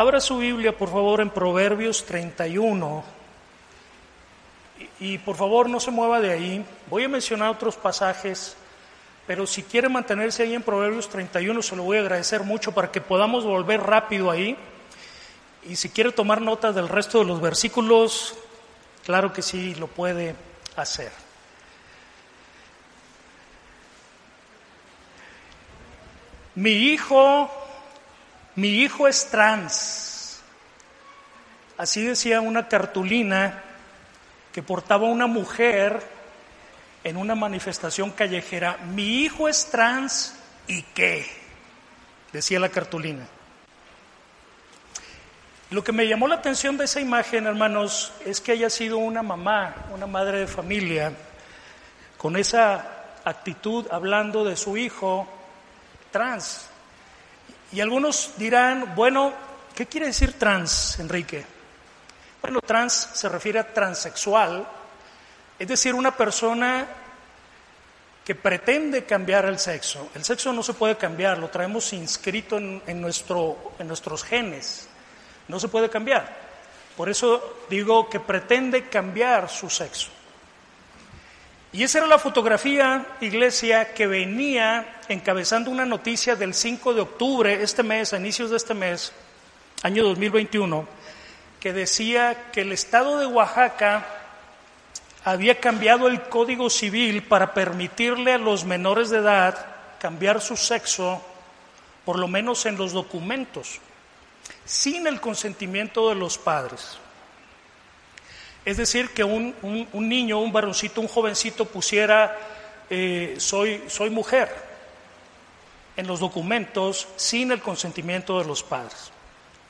Abra su Biblia, por favor, en Proverbios 31. Y, y, por favor, no se mueva de ahí. Voy a mencionar otros pasajes, pero si quiere mantenerse ahí en Proverbios 31, se lo voy a agradecer mucho para que podamos volver rápido ahí. Y si quiere tomar nota del resto de los versículos, claro que sí, lo puede hacer. Mi hijo mi hijo es trans. Así decía una cartulina que portaba una mujer en una manifestación callejera. Mi hijo es trans y qué, decía la cartulina. Lo que me llamó la atención de esa imagen, hermanos, es que haya sido una mamá, una madre de familia, con esa actitud hablando de su hijo trans. Y algunos dirán, bueno, ¿qué quiere decir trans, Enrique? Bueno, trans se refiere a transexual, es decir, una persona que pretende cambiar el sexo. El sexo no se puede cambiar, lo traemos inscrito en, nuestro, en nuestros genes, no se puede cambiar. Por eso digo que pretende cambiar su sexo. Y esa era la fotografía, iglesia, que venía encabezando una noticia del 5 de octubre, este mes, a inicios de este mes, año 2021, que decía que el estado de Oaxaca había cambiado el código civil para permitirle a los menores de edad cambiar su sexo, por lo menos en los documentos, sin el consentimiento de los padres. Es decir, que un, un, niño, un varoncito, un jovencito pusiera eh, soy, soy mujer en los documentos sin el consentimiento de los padres.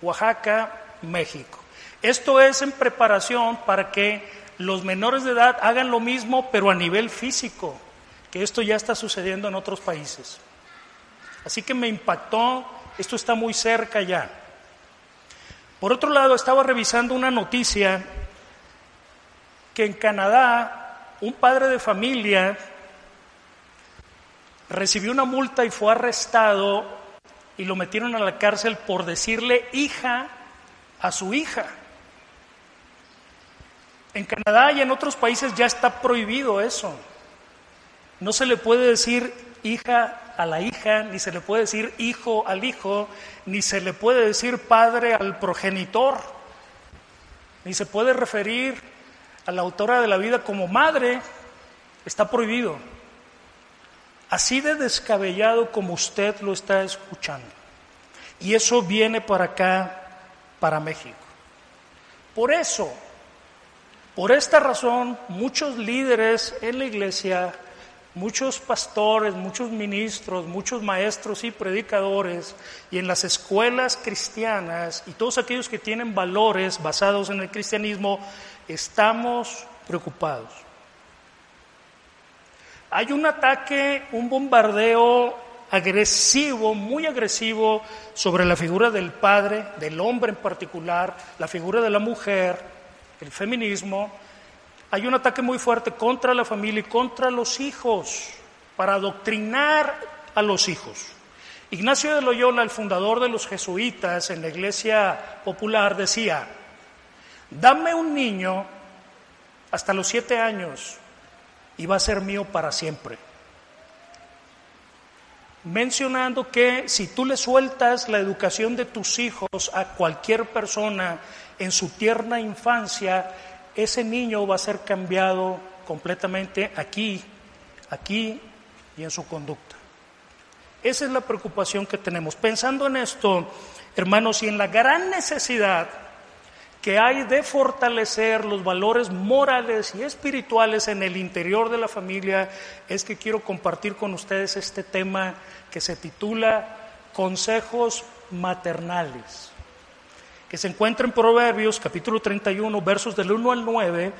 Oaxaca, México. Esto es en preparación para que los menores de edad hagan lo mismo, pero a nivel físico, que esto ya está sucediendo en otros países. Así que me impactó, esto está muy cerca ya. Por otro lado, estaba revisando una noticia que en Canadá un padre de familia recibió una multa y fue arrestado y lo metieron a la cárcel por decirle hija a su hija. En Canadá y en otros países ya está prohibido eso. No se le puede decir hija a la hija, ni se le puede decir hijo al hijo, ni se le puede decir padre al progenitor, ni se puede referir a la autora de la vida como madre, está prohibido. Así de descabellado como usted lo está escuchando. Y eso viene para acá, para México. Por eso, por esta razón, muchos líderes en la iglesia, muchos pastores, muchos ministros, muchos maestros y predicadores, y en las escuelas cristianas, y todos aquellos que tienen valores basados en el cristianismo, estamos preocupados. Hay un ataque, un bombardeo agresivo, muy agresivo, sobre la figura del padre, del hombre en particular, la figura de la mujer, el feminismo. Hay un ataque muy fuerte contra la familia y contra los hijos, para adoctrinar a los hijos. Ignacio de Loyola, el fundador de los jesuitas en la iglesia popular, decía, dame un niño hasta los siete años y va a ser mío para siempre. Mencionando que si tú le sueltas la educación de tus hijos a cualquier persona en su tierna infancia, ese niño va a ser cambiado completamente aquí, aquí y en su conducta. Esa es la preocupación que tenemos. Pensando en esto, hermanos, y en la gran necesidad que hay de fortalecer los valores morales y espirituales en el interior de la familia es que quiero compartir con ustedes este tema que se titula Consejos maternales, que se encuentra en Proverbios capítulo 31 versos del 1 al 9,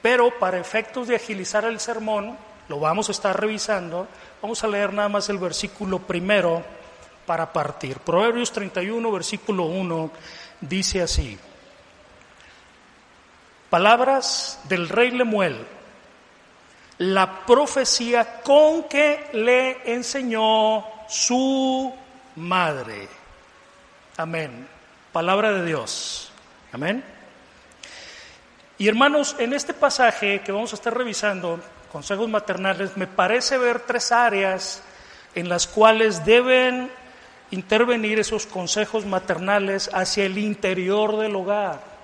pero para efectos de agilizar el sermón, lo vamos a estar revisando, vamos a leer nada más el versículo primero para partir. Proverbios 31, versículo 1, dice así. Palabras del rey Lemuel, la profecía con que le enseñó su madre. Amén. Palabra de Dios. Amén. Y hermanos, en este pasaje que vamos a estar revisando, consejos maternales, me parece ver tres áreas en las cuales deben intervenir esos consejos maternales hacia el interior del hogar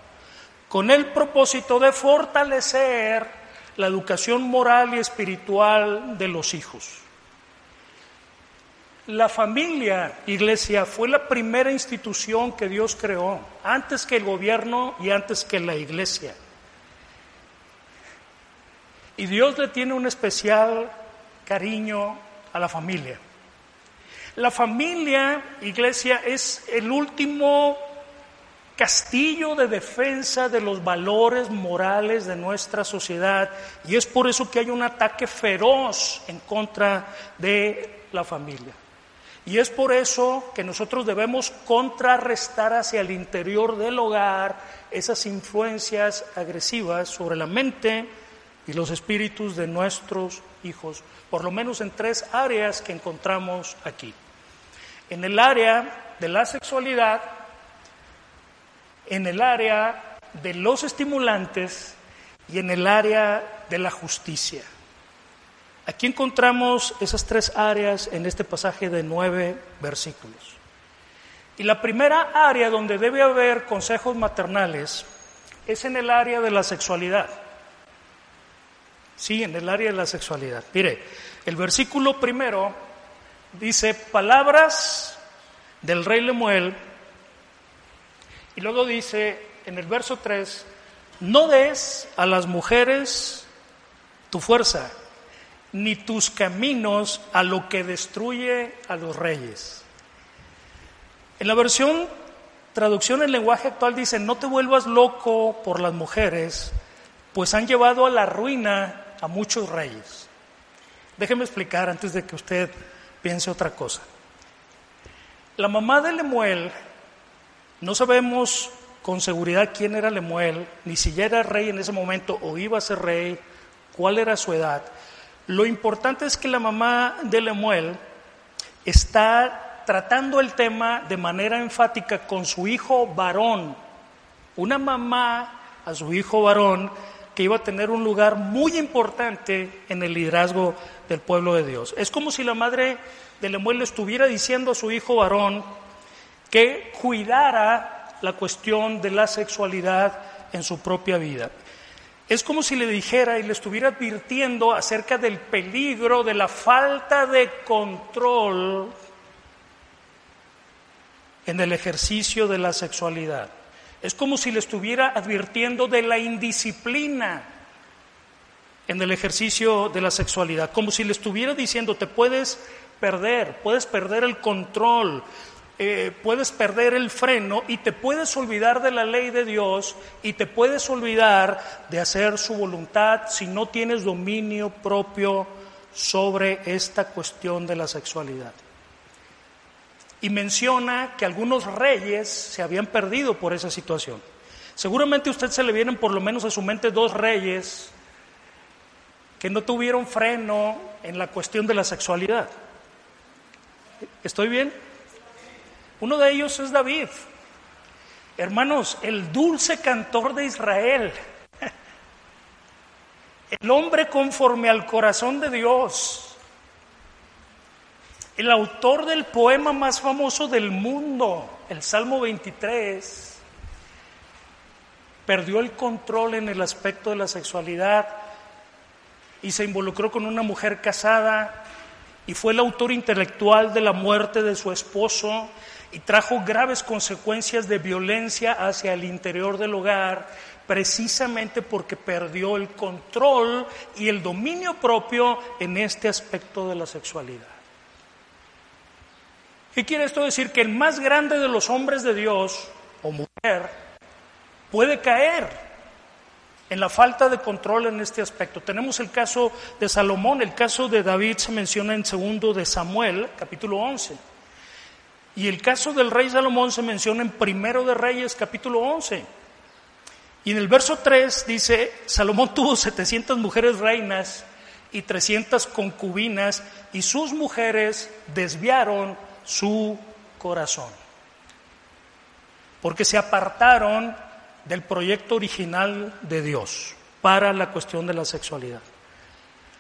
con el propósito de fortalecer la educación moral y espiritual de los hijos. La familia, iglesia, fue la primera institución que Dios creó, antes que el gobierno y antes que la iglesia. Y Dios le tiene un especial cariño a la familia. La familia, iglesia, es el último castillo de defensa de los valores morales de nuestra sociedad y es por eso que hay un ataque feroz en contra de la familia. Y es por eso que nosotros debemos contrarrestar hacia el interior del hogar esas influencias agresivas sobre la mente y los espíritus de nuestros hijos, por lo menos en tres áreas que encontramos aquí. En el área de la sexualidad, en el área de los estimulantes y en el área de la justicia. Aquí encontramos esas tres áreas en este pasaje de nueve versículos. Y la primera área donde debe haber consejos maternales es en el área de la sexualidad. Sí, en el área de la sexualidad. Mire, el versículo primero dice palabras del rey Lemuel y luego dice en el verso 3, no des a las mujeres tu fuerza, ni tus caminos a lo que destruye a los reyes. En la versión traducción en lenguaje actual dice, no te vuelvas loco por las mujeres, pues han llevado a la ruina a muchos reyes. Déjeme explicar antes de que usted piense otra cosa. La mamá de Lemuel no sabemos con seguridad quién era Lemuel, ni si ya era rey en ese momento o iba a ser rey, cuál era su edad. Lo importante es que la mamá de Lemuel está tratando el tema de manera enfática con su hijo varón. Una mamá a su hijo varón que iba a tener un lugar muy importante en el liderazgo del pueblo de Dios. Es como si la madre de Lemuel le estuviera diciendo a su hijo varón, que cuidara la cuestión de la sexualidad en su propia vida. Es como si le dijera y le estuviera advirtiendo acerca del peligro de la falta de control en el ejercicio de la sexualidad. Es como si le estuviera advirtiendo de la indisciplina en el ejercicio de la sexualidad, como si le estuviera diciendo te puedes perder, puedes perder el control, eh, puedes perder el freno y te puedes olvidar de la ley de Dios y te puedes olvidar de hacer su voluntad si no tienes dominio propio sobre esta cuestión de la sexualidad. Y menciona que algunos reyes se habían perdido por esa situación. Seguramente a usted se le vienen por lo menos a su mente dos reyes que no tuvieron freno en la cuestión de la sexualidad. ¿Estoy bien? Uno de ellos es David. Hermanos, el dulce cantor de Israel. El hombre conforme al corazón de Dios. El autor del poema más famoso del mundo, el Salmo 23, perdió el control en el aspecto de la sexualidad y se involucró con una mujer casada y fue el autor intelectual de la muerte de su esposo y trajo graves consecuencias de violencia hacia el interior del hogar, precisamente porque perdió el control y el dominio propio en este aspecto de la sexualidad. ¿Qué quiere esto decir? Que el más grande de los hombres de Dios o mujer puede caer en la falta de control en este aspecto. Tenemos el caso de Salomón, el caso de David se menciona en segundo de Samuel, capítulo 11. Y el caso del rey Salomón se menciona en primero de Reyes, capítulo 11. Y en el verso 3 dice, Salomón tuvo 700 mujeres reinas y 300 concubinas y sus mujeres desviaron su corazón. Porque se apartaron del proyecto original de Dios para la cuestión de la sexualidad.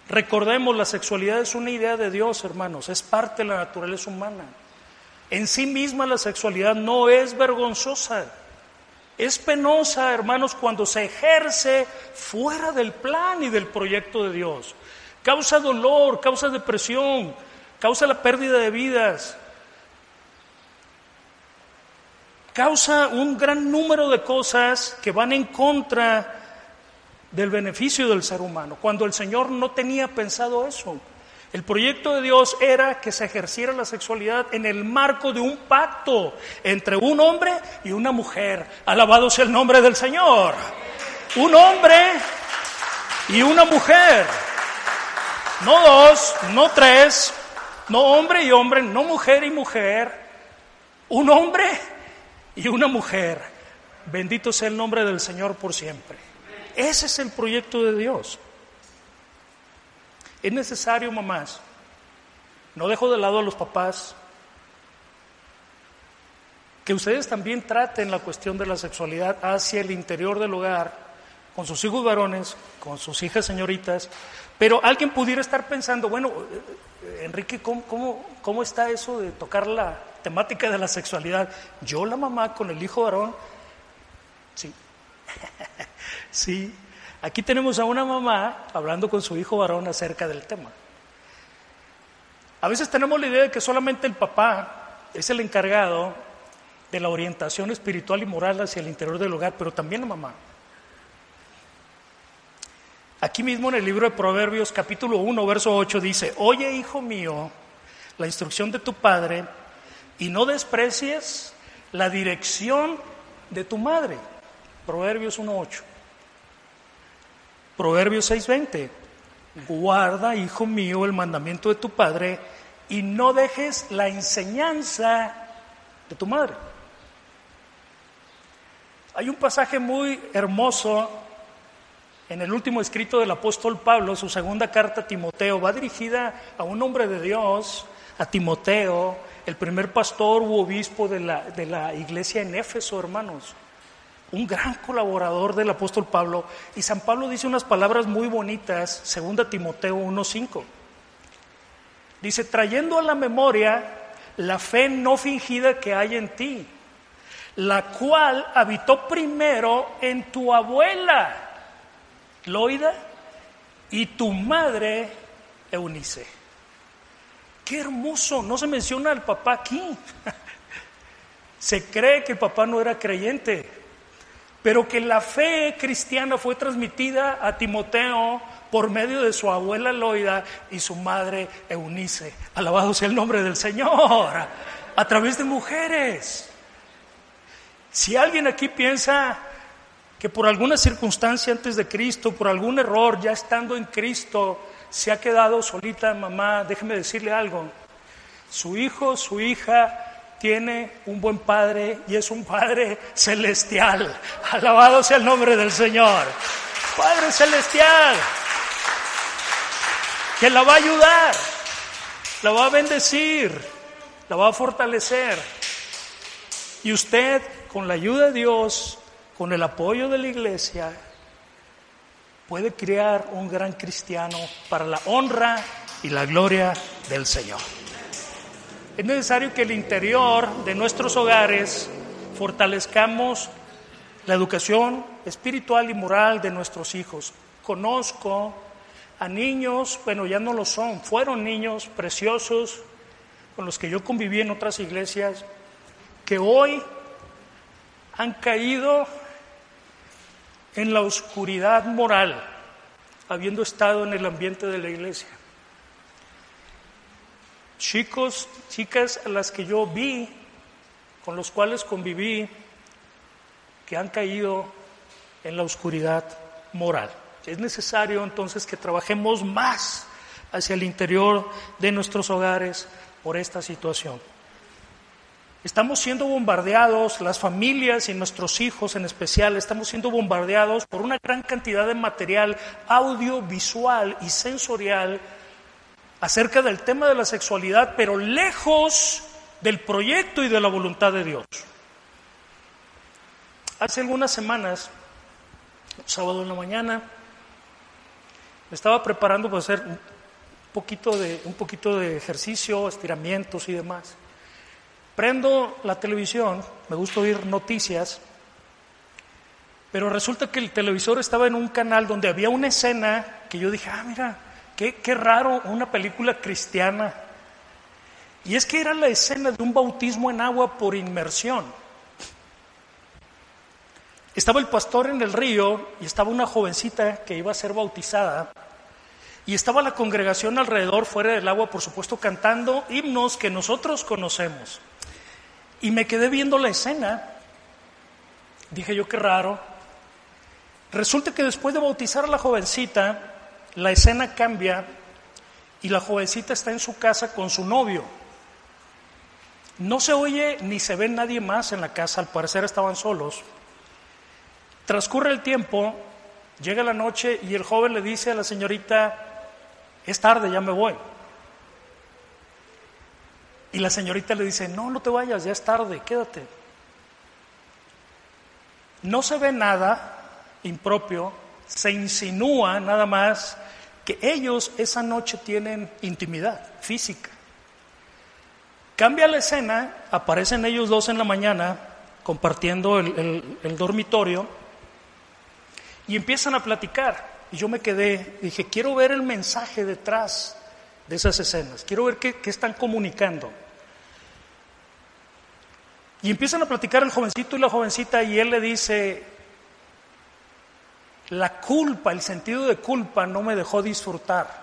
Recordemos, la sexualidad es una idea de Dios, hermanos, es parte de la naturaleza humana. En sí misma la sexualidad no es vergonzosa, es penosa, hermanos, cuando se ejerce fuera del plan y del proyecto de Dios. Causa dolor, causa depresión, causa la pérdida de vidas, causa un gran número de cosas que van en contra del beneficio del ser humano, cuando el Señor no tenía pensado eso. El proyecto de Dios era que se ejerciera la sexualidad en el marco de un pacto entre un hombre y una mujer. Alabado sea el nombre del Señor. Un hombre y una mujer. No dos, no tres, no hombre y hombre, no mujer y mujer. Un hombre y una mujer. Bendito sea el nombre del Señor por siempre. Ese es el proyecto de Dios. Es necesario, mamás, no dejo de lado a los papás, que ustedes también traten la cuestión de la sexualidad hacia el interior del hogar, con sus hijos varones, con sus hijas señoritas, pero alguien pudiera estar pensando, bueno, eh, Enrique, ¿cómo, cómo, cómo está eso de tocar la temática de la sexualidad? Yo, la mamá, con el hijo varón, sí, sí, Aquí tenemos a una mamá hablando con su hijo varón acerca del tema. A veces tenemos la idea de que solamente el papá es el encargado de la orientación espiritual y moral hacia el interior del hogar, pero también la mamá. Aquí mismo en el libro de Proverbios capítulo 1, verso 8 dice, oye hijo mío, la instrucción de tu padre y no desprecies la dirección de tu madre. Proverbios 1, 8. Proverbios 6:20. Guarda, hijo mío, el mandamiento de tu padre y no dejes la enseñanza de tu madre. Hay un pasaje muy hermoso en el último escrito del apóstol Pablo, su segunda carta a Timoteo, va dirigida a un hombre de Dios, a Timoteo, el primer pastor u obispo de la, de la iglesia en Éfeso, hermanos un gran colaborador del apóstol Pablo, y San Pablo dice unas palabras muy bonitas, 2 Timoteo 1.5. Dice, trayendo a la memoria la fe no fingida que hay en ti, la cual habitó primero en tu abuela, Loida, y tu madre, Eunice. Qué hermoso, no se menciona al papá aquí. Se cree que el papá no era creyente, pero que la fe cristiana fue transmitida a Timoteo por medio de su abuela Loida y su madre Eunice. Alabado sea el nombre del Señor, a través de mujeres. Si alguien aquí piensa que por alguna circunstancia antes de Cristo, por algún error, ya estando en Cristo, se ha quedado solita, mamá, déjeme decirle algo. Su hijo, su hija, tiene un buen padre y es un padre celestial. Alabado sea el nombre del Señor. Padre celestial, que la va a ayudar, la va a bendecir, la va a fortalecer. Y usted, con la ayuda de Dios, con el apoyo de la iglesia, puede crear un gran cristiano para la honra y la gloria del Señor. Es necesario que el interior de nuestros hogares fortalezcamos la educación espiritual y moral de nuestros hijos. Conozco a niños, bueno, ya no lo son, fueron niños preciosos con los que yo conviví en otras iglesias, que hoy han caído en la oscuridad moral, habiendo estado en el ambiente de la iglesia. Chicos, chicas a las que yo vi, con los cuales conviví, que han caído en la oscuridad moral. Es necesario entonces que trabajemos más hacia el interior de nuestros hogares por esta situación. Estamos siendo bombardeados, las familias y nuestros hijos en especial, estamos siendo bombardeados por una gran cantidad de material audiovisual y sensorial acerca del tema de la sexualidad, pero lejos del proyecto y de la voluntad de Dios. Hace algunas semanas, sábado en la mañana, me estaba preparando para hacer un poquito de, un poquito de ejercicio, estiramientos y demás. Prendo la televisión, me gusta oír noticias, pero resulta que el televisor estaba en un canal donde había una escena que yo dije, ah, mira, qué, qué raro, una película cristiana. Y es que era la escena de un bautismo en agua por inmersión. Estaba el pastor en el río y estaba una jovencita que iba a ser bautizada. Y estaba la congregación alrededor, fuera del agua, por supuesto, cantando himnos que nosotros conocemos. Y me quedé viendo la escena. Dije yo, qué raro. Resulta que después de bautizar a la jovencita, la escena cambia y la jovencita está en su casa con su novio. No se oye ni se ve nadie más en la casa, al parecer estaban solos. Transcurre el tiempo, llega la noche y el joven le dice a la señorita, es tarde, ya me voy. Y la señorita le dice, no, no te vayas, ya es tarde, quédate. No se ve nada impropio, se insinúa nada más que ellos esa noche tienen intimidad física. Cambia la escena, aparecen ellos dos en la mañana compartiendo el, dormitorio y empiezan a platicar. Y yo me quedé, dije, quiero ver el mensaje detrás de esas escenas, quiero ver qué, qué están comunicando. Y empiezan a platicar el jovencito y la jovencita y él le dice, la culpa, el sentido de culpa no me dejó disfrutar.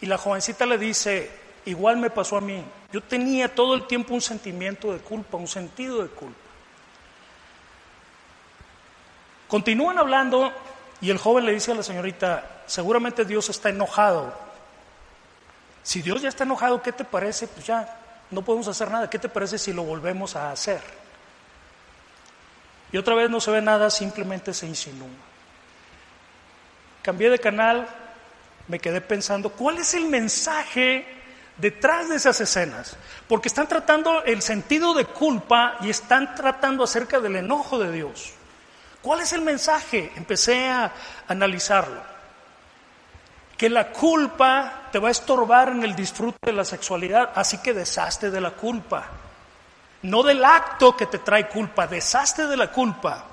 Y la jovencita le dice, igual me pasó a mí, yo tenía todo el tiempo un sentimiento de culpa, un sentido de culpa. Continúan hablando y el joven le dice a la señorita, seguramente Dios está enojado. Si Dios ya está enojado, ¿qué te parece? Pues ya, no podemos hacer nada. ¿Qué te parece si lo volvemos a hacer? Y otra vez no se ve nada, simplemente se insinúa. Cambié de canal, me quedé pensando, ¿cuál es el mensaje detrás de esas escenas? Porque están tratando el sentido de culpa y están tratando acerca del enojo de Dios. ¿Cuál es el mensaje? Empecé a analizarlo que la culpa te va a estorbar en el disfrute de la sexualidad, así que deshazte de la culpa. No del acto que te trae culpa, deshazte de la culpa.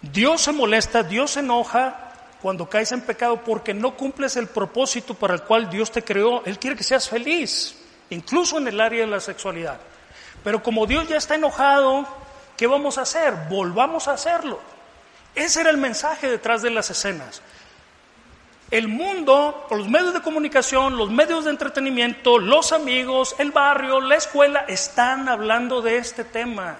Dios se molesta, Dios se enoja cuando caes en pecado porque no cumples el propósito para el cual Dios te creó. Él quiere que seas feliz, incluso en el área de la sexualidad. Pero como Dios ya está enojado, ¿qué vamos a hacer? Volvamos a hacerlo. Ese era el mensaje detrás de las escenas el mundo, los medios de comunicación, los medios de entretenimiento, los amigos, el barrio, la escuela, están hablando de este tema,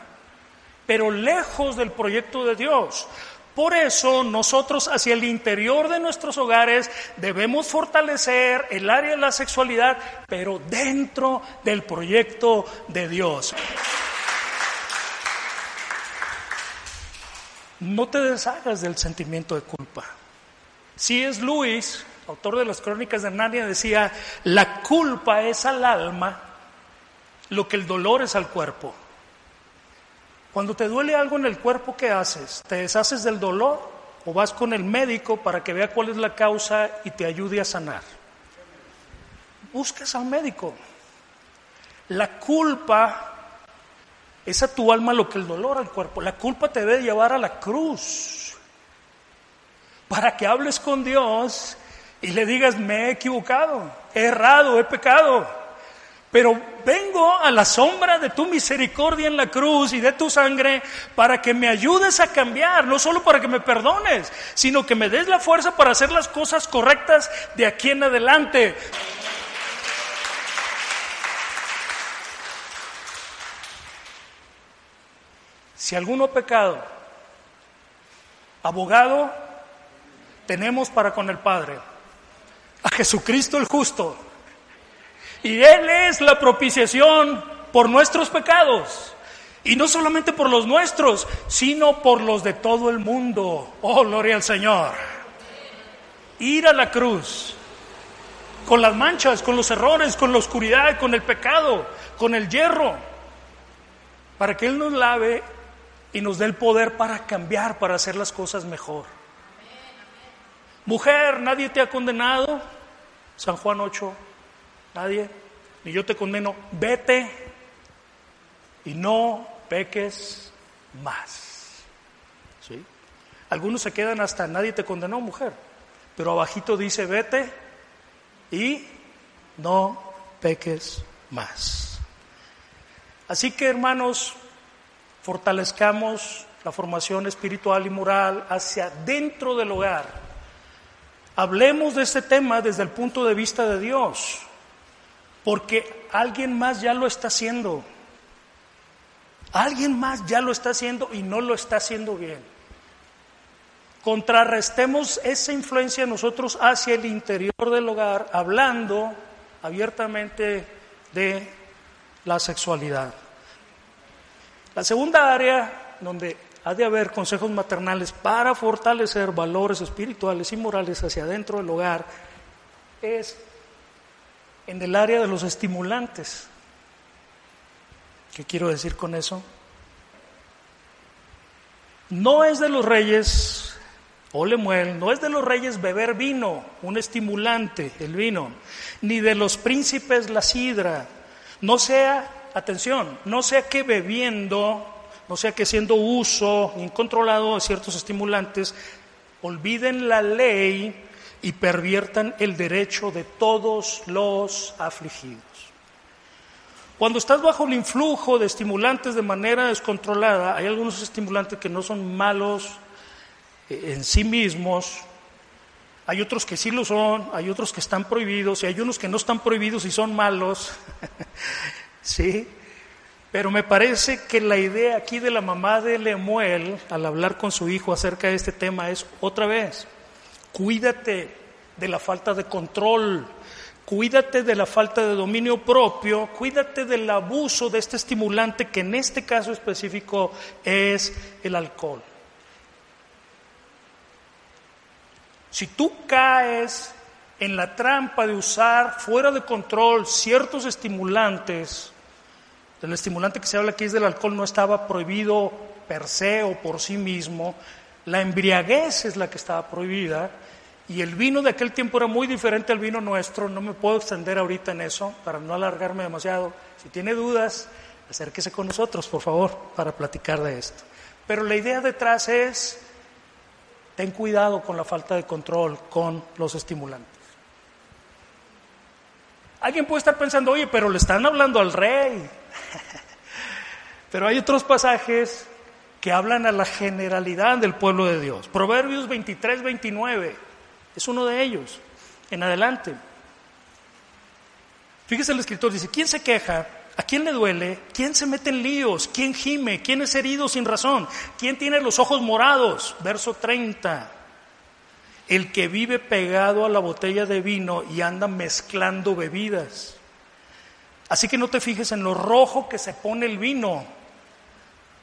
pero lejos del proyecto de Dios. Por eso nosotros hacia el interior de nuestros hogares debemos fortalecer el área de la sexualidad, pero dentro del proyecto de Dios. No te deshagas del sentimiento de culpa. Si es Luis, autor de las crónicas de Narnia, decía, la culpa es al alma lo que el dolor es al cuerpo. Cuando te duele algo en el cuerpo, ¿qué haces? ¿Te deshaces del dolor o vas con el médico para que vea cuál es la causa y te ayude a sanar? Buscas al médico. La culpa es a tu alma lo que el dolor al cuerpo. La culpa te debe llevar a la cruz para que hables con Dios y le digas, me he equivocado, he errado, he pecado. Pero vengo a la sombra de tu misericordia en la cruz y de tu sangre para que me ayudes a cambiar, no solo para que me perdones, sino que me des la fuerza para hacer las cosas correctas de aquí en adelante. Si alguno pecado, abogado tenemos para con el Padre, a Jesucristo el justo y Él es la propiciación por nuestros pecados. Y no solamente por los nuestros, sino por los de todo el mundo. Oh, gloria al Señor. Ir a la cruz con las manchas, con los errores, con la oscuridad, con el pecado, con el hierro, para que Él nos lave y nos dé el poder para cambiar, para hacer las cosas mejor. Mujer, nadie te ha condenado. San Juan 8, Nadie, ni yo te condeno, vete y no peques más. ¿Sí? Algunos se quedan hasta nadie te condenó, mujer, pero abajito dice vete y no peques más. Así que hermanos, fortalezcamos la formación espiritual y moral hacia dentro del hogar. Hablemos de este tema desde el punto de vista de Dios porque alguien más ya lo está haciendo. Alguien más ya lo está haciendo y no lo está haciendo bien. Contrarrestemos esa influencia nosotros hacia el interior del hogar, hablando abiertamente de la sexualidad. La segunda área donde ha de haber consejos maternales para fortalecer valores espirituales y morales hacia adentro del hogar es en el área de los estimulantes. ¿Qué quiero decir con eso? No es de los reyes, o lemuel, no es de los reyes beber vino, un estimulante, el vino, ni de los príncipes la sidra. No sea, atención, no sea que bebiendo, no sea que siendo uso incontrolado de ciertos estimulantes, olviden la ley y perviertan el derecho de todos los afligidos. Cuando estás bajo el influjo de estimulantes de manera descontrolada, hay algunos estimulantes que no son malos eh, en sí mismos, hay otros que sí lo son, hay otros que están prohibidos y hay unos que no están prohibidos y son malos. ¿Sí? Pero me parece que la idea aquí de la mamá de Lemuel, al hablar con su hijo acerca de este tema, es otra vez, Cuídate de la falta de control, cuídate de la falta de dominio propio, cuídate del abuso de este estimulante que en este caso específico es el alcohol. Si tú caes en la trampa de usar fuera de control ciertos estimulantes, el estimulante que se habla aquí es del alcohol no estaba prohibido per se o por sí mismo, la embriaguez es la que estaba prohibida y el vino de aquel tiempo era muy diferente al vino nuestro, no me puedo extender ahorita en eso para no alargarme demasiado. Si tiene dudas, acérquese con nosotros, por favor, para platicar de esto. Pero la idea detrás es, ten cuidado con la falta de control con los estimulantes. Alguien puede estar pensando, oye, pero le están hablando al rey. pero hay otros pasajes que hablan a la generalidad del pueblo de Dios. Proverbios 23, 29 es uno de ellos. En adelante. Fíjese el escritor, dice, ¿quién se queja? ¿A quién le duele? ¿Quién se mete en líos? ¿Quién gime? ¿Quién es herido sin razón? ¿Quién tiene los ojos morados? Verso 30. El que vive pegado a la botella de vino y anda mezclando bebidas. Así que no te fijes en lo rojo que se pone el vino,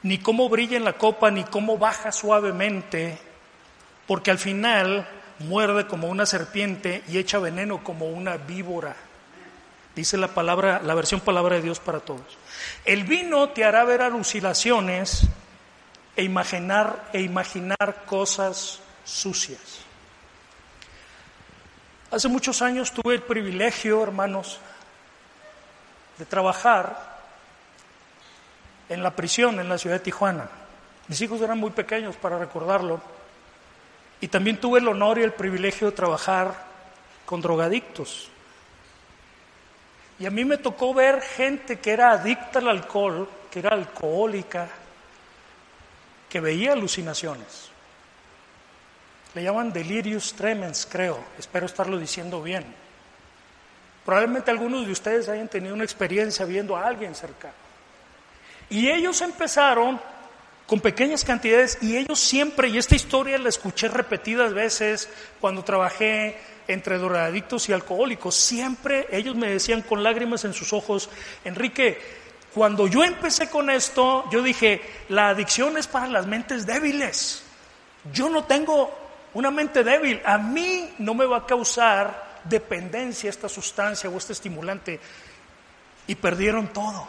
ni cómo brilla en la copa, ni cómo baja suavemente, porque al final muerde como una serpiente y echa veneno como una víbora. Dice la palabra, la versión palabra de Dios para todos. El vino te hará ver alucinaciones e imaginar e imaginar cosas sucias. Hace muchos años tuve el privilegio, hermanos, de trabajar en la prisión en la ciudad de Tijuana. Mis hijos eran muy pequeños para recordarlo. Y también tuve el honor y el privilegio de trabajar con drogadictos. Y a mí me tocó ver gente que era adicta al alcohol, que era alcohólica, que veía alucinaciones. Le llaman delirius tremens, creo. Espero estarlo diciendo bien. Probablemente algunos de ustedes hayan tenido una experiencia viendo a alguien cercano. Y ellos empezaron con pequeñas cantidades y ellos siempre, y esta historia la escuché repetidas veces cuando trabajé entre drogadictos y alcohólicos, siempre ellos me decían con lágrimas en sus ojos, Enrique, cuando yo empecé con esto, yo dije, la adicción es para las mentes débiles. Yo no tengo una mente débil, a mí no me va a causar dependencia esta sustancia o este estimulante. Y perdieron todo.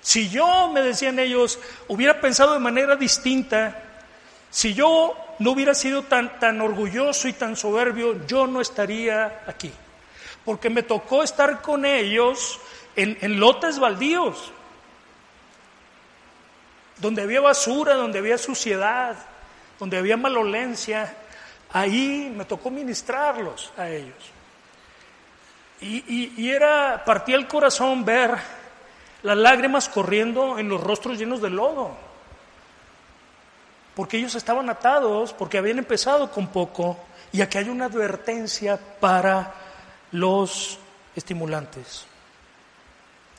Si yo, me decían ellos, hubiera pensado de manera distinta, si yo no hubiera sido tan, tan orgulloso y tan soberbio, yo no estaría aquí. Porque me tocó estar con ellos en, en lotes baldíos, donde había basura, donde había suciedad, donde había malolencia, ahí me tocó ministrarlos a ellos. Y, era, partía el corazón ver las lágrimas corriendo en los rostros llenos de lodo, porque ellos estaban atados, porque habían empezado con poco, y aquí hay una advertencia para los estimulantes.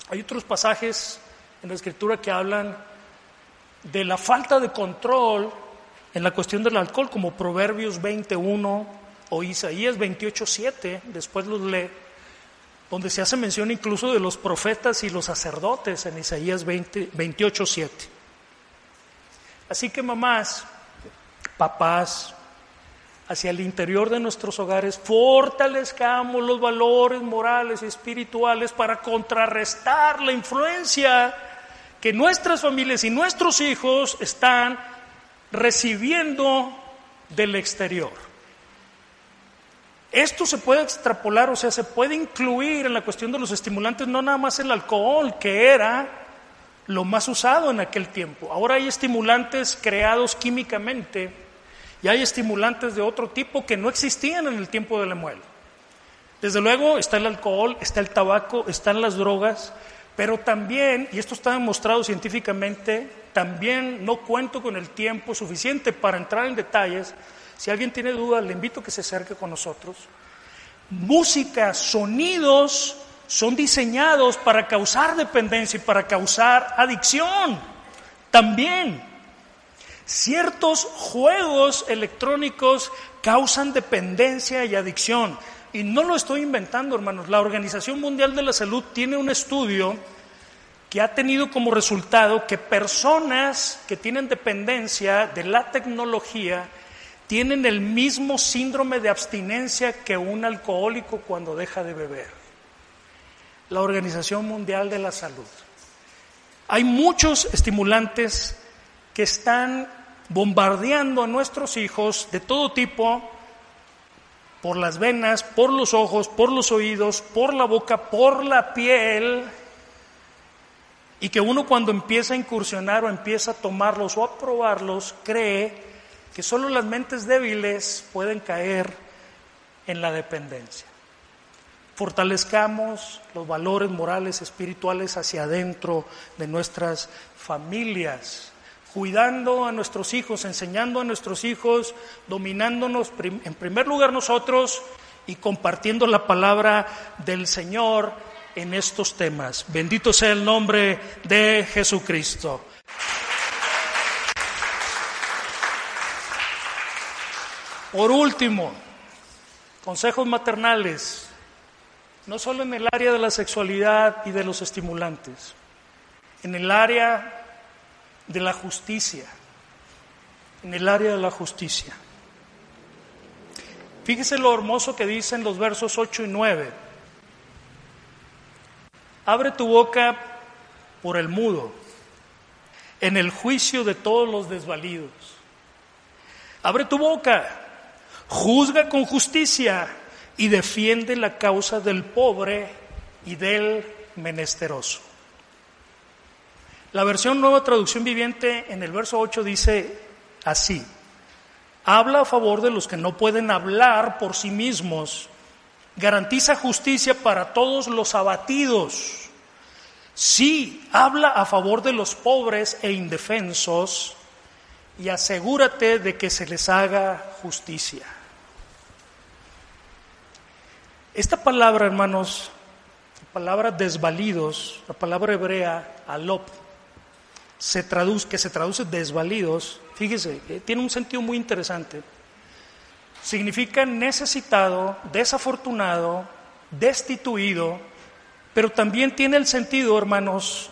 Hay otros pasajes en la escritura que hablan de la falta de control en la cuestión del alcohol, como Proverbios 21 o Isaías 28.7, después los lee, donde se hace mención incluso de los profetas y los sacerdotes en Isaías 28.7. Así que mamás, papás, hacia el interior de nuestros hogares, fortalezcamos los valores morales y espirituales para contrarrestar la influencia que nuestras familias y nuestros hijos están recibiendo del exterior. Esto se puede extrapolar, o sea, se puede incluir en la cuestión de los estimulantes, no nada más el alcohol, que era lo más usado en aquel tiempo. Ahora hay estimulantes creados químicamente y hay estimulantes de otro tipo que no existían en el tiempo de la muela. Desde luego está el alcohol, está el tabaco, están las drogas, pero también, y esto está demostrado científicamente, también no cuento con el tiempo suficiente para entrar en detalles. Si alguien tiene dudas, le invito a que se acerque con nosotros. Música, sonidos son diseñados para causar dependencia y para causar adicción. También ciertos juegos electrónicos causan dependencia y adicción. Y no lo estoy inventando, hermanos. La Organización Mundial de la Salud tiene un estudio que ha tenido como resultado que personas que tienen dependencia de la tecnología tienen el mismo síndrome de abstinencia que un alcohólico cuando deja de beber. La Organización Mundial de la Salud. Hay muchos estimulantes que están bombardeando a nuestros hijos de todo tipo por las venas, por los ojos, por los oídos, por la boca, por la piel, y que uno cuando empieza a incursionar o empieza a tomarlos o a probarlos, cree que solo las mentes débiles pueden caer en la dependencia. Fortalezcamos los valores morales, espirituales hacia adentro de nuestras familias, cuidando a nuestros hijos, enseñando a nuestros hijos, dominándonos en primer lugar nosotros y compartiendo la palabra del Señor en estos temas. Bendito sea el nombre de Jesucristo. Por último, consejos maternales, no solo en el área de la sexualidad y de los estimulantes, en el área de la justicia, en el área de la justicia. Fíjese lo hermoso que dicen los versos 8 y 9. Abre tu boca por el mudo, en el juicio de todos los desvalidos. Abre tu boca, juzga con justicia y defiende la causa del pobre y del menesteroso. La versión Nueva Traducción Viviente en el verso 8 dice así, habla a favor de los que no pueden hablar por sí mismos garantiza justicia para todos los abatidos. Sí, habla a favor de los pobres e indefensos y asegúrate de que se les haga justicia. Esta palabra, hermanos, la palabra desvalidos, la palabra hebrea alop, se traduce, que se traduce desvalidos, fíjese, eh, tiene un sentido muy interesante. Significa necesitado, desafortunado, destituido, pero también tiene el sentido, hermanos,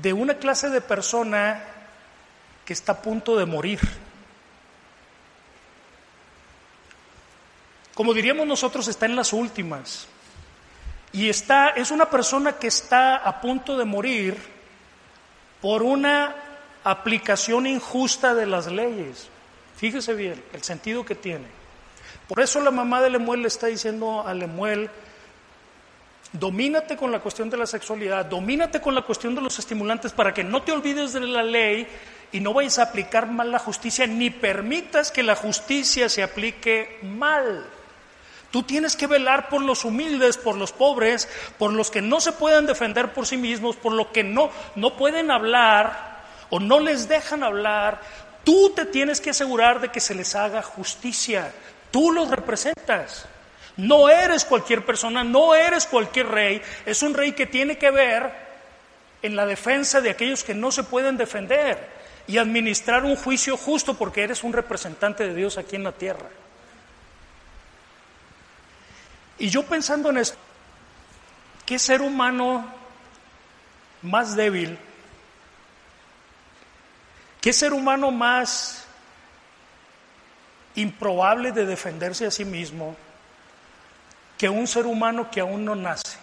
de una clase de persona que está a punto de morir. Como diríamos nosotros, está en las últimas. Y está, es una persona que está a punto de morir por una aplicación injusta de las leyes. Fíjese bien el sentido que tiene. Por eso la mamá de Lemuel le está diciendo a Lemuel, domínate con la cuestión de la sexualidad, domínate con la cuestión de los estimulantes para que no te olvides de la ley y no vayas a aplicar mal la justicia, ni permitas que la justicia se aplique mal. Tú tienes que velar por los humildes, por los pobres, por los que no se pueden defender por sí mismos, por los que no, no pueden hablar o no les dejan hablar. Tú te tienes que asegurar de que se les haga justicia. Tú los representas. No eres cualquier persona, no eres cualquier rey. Es un rey que tiene que ver en la defensa de aquellos que no se pueden defender y administrar un juicio justo porque eres un representante de Dios aquí en la tierra. Y yo pensando en esto, ¿qué ser humano más débil? ¿Qué ser humano más improbable de defenderse a sí mismo que un ser humano que aún no nace?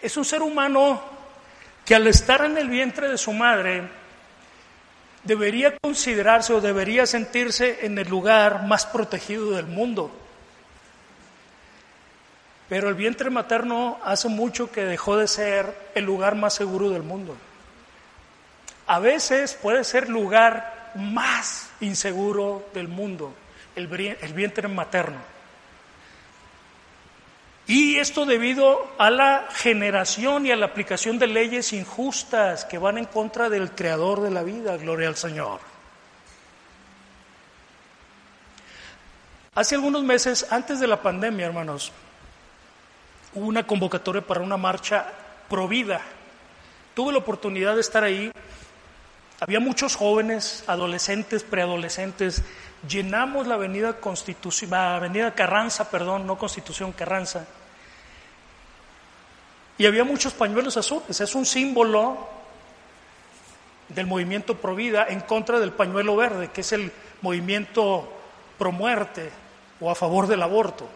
Es un ser humano que al estar en el vientre de su madre debería considerarse o debería sentirse en el lugar más protegido del mundo. Pero el vientre materno hace mucho que dejó de ser el lugar más seguro del mundo. A veces puede ser lugar más inseguro del mundo, el vientre materno. Y esto debido a la generación y a la aplicación de leyes injustas que van en contra del creador de la vida, gloria al Señor. Hace algunos meses, antes de la pandemia, hermanos, hubo una convocatoria para una marcha provida. Tuve la oportunidad de estar ahí. Había muchos jóvenes, adolescentes, preadolescentes. Llenamos la avenida Constitución, la avenida Carranza, perdón, no Constitución, Carranza y había muchos pañuelos azules. Es un símbolo del movimiento pro vida en contra del pañuelo verde, que es el movimiento pro muerte o a favor del aborto.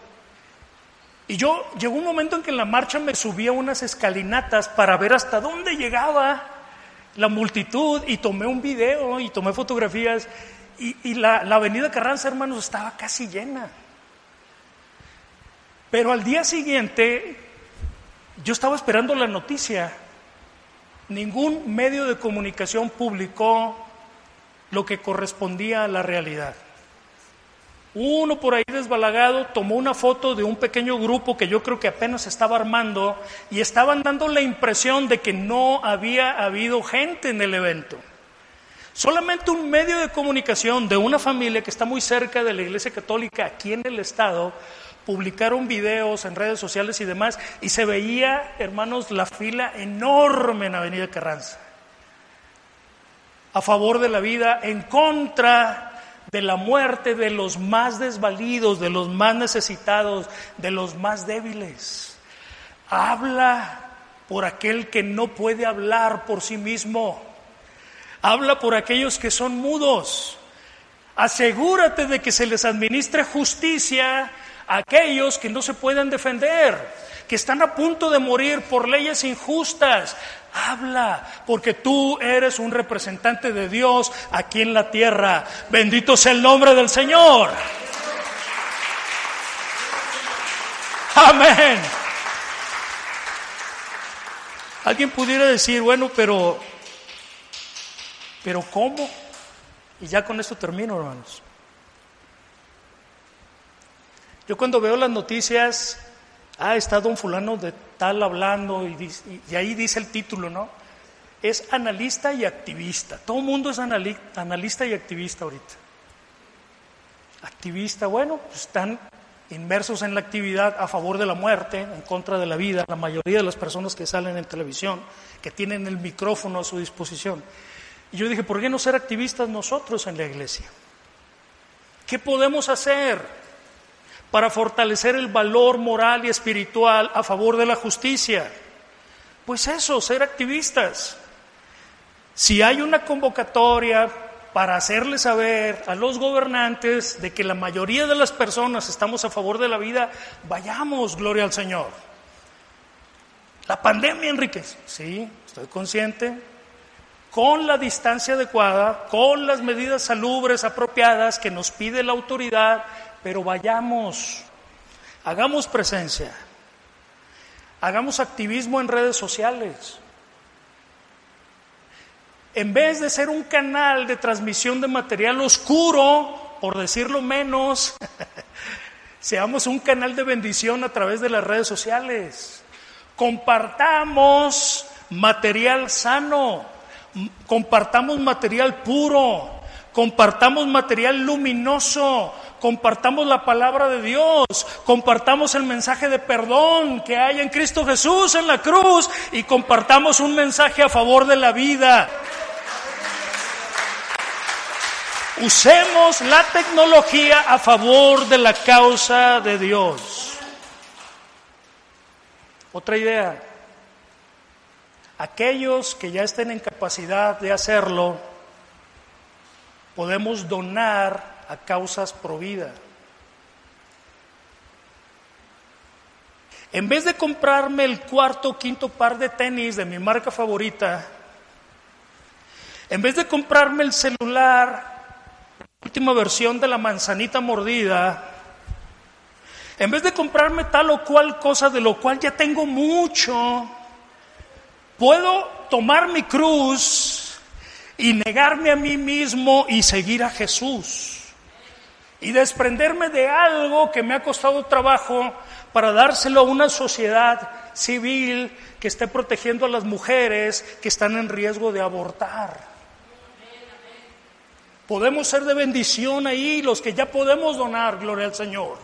Y yo llegó un momento en que en la marcha me subí a unas escalinatas para ver hasta dónde llegaba la multitud y tomé un video y tomé fotografías y, la, la avenida Carranza, hermanos, estaba casi llena. Pero al día siguiente yo estaba esperando la noticia. Ningún medio de comunicación publicó lo que correspondía a la realidad. Uno por ahí desbalagado tomó una foto de un pequeño grupo que yo creo que apenas estaba armando y estaban dando la impresión de que no había habido gente en el evento. Solamente un medio de comunicación de una familia que está muy cerca de la Iglesia Católica aquí en el Estado publicaron videos en redes sociales y demás, y se veía, hermanos, la fila enorme en Avenida Carranza, a favor de la vida, en contra de la muerte de los más desvalidos, de los más necesitados, de los más débiles. Habla por aquel que no puede hablar por sí mismo. Habla por aquellos que son mudos. Asegúrate de que se les administre justicia aquellos que no se pueden defender, que están a punto de morir por leyes injustas. Habla, porque tú eres un representante de Dios aquí en la tierra. Bendito sea el nombre del Señor. Amén. Alguien pudiera decir, bueno, pero, pero ¿cómo? Y ya con esto termino, hermanos. Yo cuando veo las noticias, ah, está don fulano de tal hablando y, y ahí dice el título, ¿no? Es analista y activista. Todo el mundo es analista y activista ahorita. Activista, bueno, pues están inmersos en la actividad a favor de la muerte, en contra de la vida, la mayoría de las personas que salen en televisión, que tienen el micrófono a su disposición. Y yo dije, ¿por qué no ser activistas nosotros en la iglesia? ¿Qué podemos hacer para fortalecer el valor moral y espiritual a favor de la justicia? Pues eso, ser activistas. Si hay una convocatoria para hacerle saber a los gobernantes de que la mayoría de las personas estamos a favor de la vida, vayamos, gloria al Señor. La pandemia, Enrique, sí, estoy consciente, con la distancia adecuada, con las medidas salubres apropiadas que nos pide la autoridad, pero vayamos, hagamos presencia, hagamos activismo en redes sociales. En vez de ser un canal de transmisión de material oscuro, por decirlo menos, seamos un canal de bendición a través de las redes sociales. Compartamos material sano, compartamos material puro, compartamos material luminoso, compartamos la palabra de Dios, compartamos el mensaje de perdón que hay en Cristo Jesús en la cruz y compartamos un mensaje a favor de la vida. Usemos la tecnología a favor de la causa de Dios. Otra idea. Aquellos que ya estén en capacidad de hacerlo, podemos donar a causas pro vida. En vez de comprarme el cuarto o quinto par de tenis de mi marca favorita, en vez de comprarme el celular última versión de la manzanita mordida, en vez de comprarme tal o cual cosa de lo cual ya tengo mucho, puedo tomar mi cruz y negarme a mí mismo y seguir a Jesús. Y desprenderme de algo que me ha costado trabajo para dárselo a una sociedad civil que esté protegiendo a las mujeres que están en riesgo de abortar. Podemos ser de bendición ahí, los que ya podemos donar, gloria al Señor.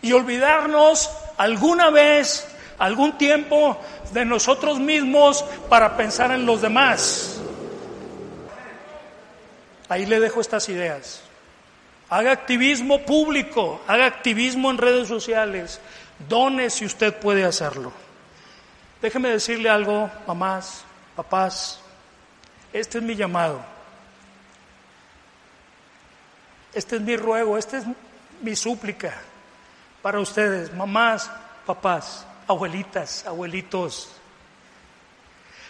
Y olvidarnos alguna vez, algún tiempo de nosotros mismos para pensar en los demás. Ahí le dejo estas ideas. Haga activismo público, haga activismo en redes sociales, done si usted puede hacerlo. Déjeme decirle algo, mamás, papás, este es mi llamado. Este es mi ruego, esta es mi súplica para ustedes, mamás, papás, abuelitas, abuelitos.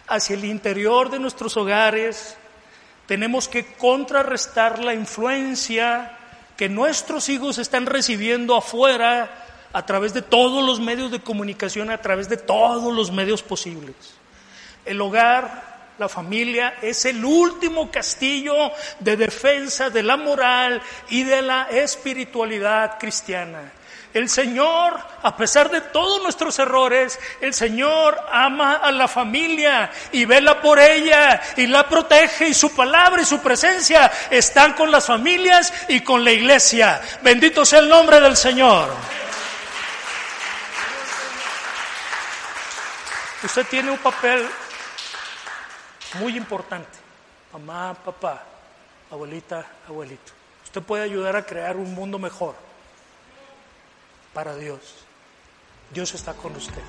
Hacia el interior de nuestros hogares tenemos que contrarrestar la influencia que nuestros hijos están recibiendo afuera a través de todos los medios de comunicación, a través de todos los medios posibles. El hogar la familia es el último castillo de defensa de la moral y de la espiritualidad cristiana. El Señor, a pesar de todos nuestros errores, el Señor ama a la familia y vela por ella y la protege y su palabra y su presencia están con las familias y con la iglesia. Bendito sea el nombre del Señor. Usted tiene un papel muy importante. Mamá, papá, abuelita, abuelito. Usted puede ayudar a crear un mundo mejor para Dios. Dios está con usted.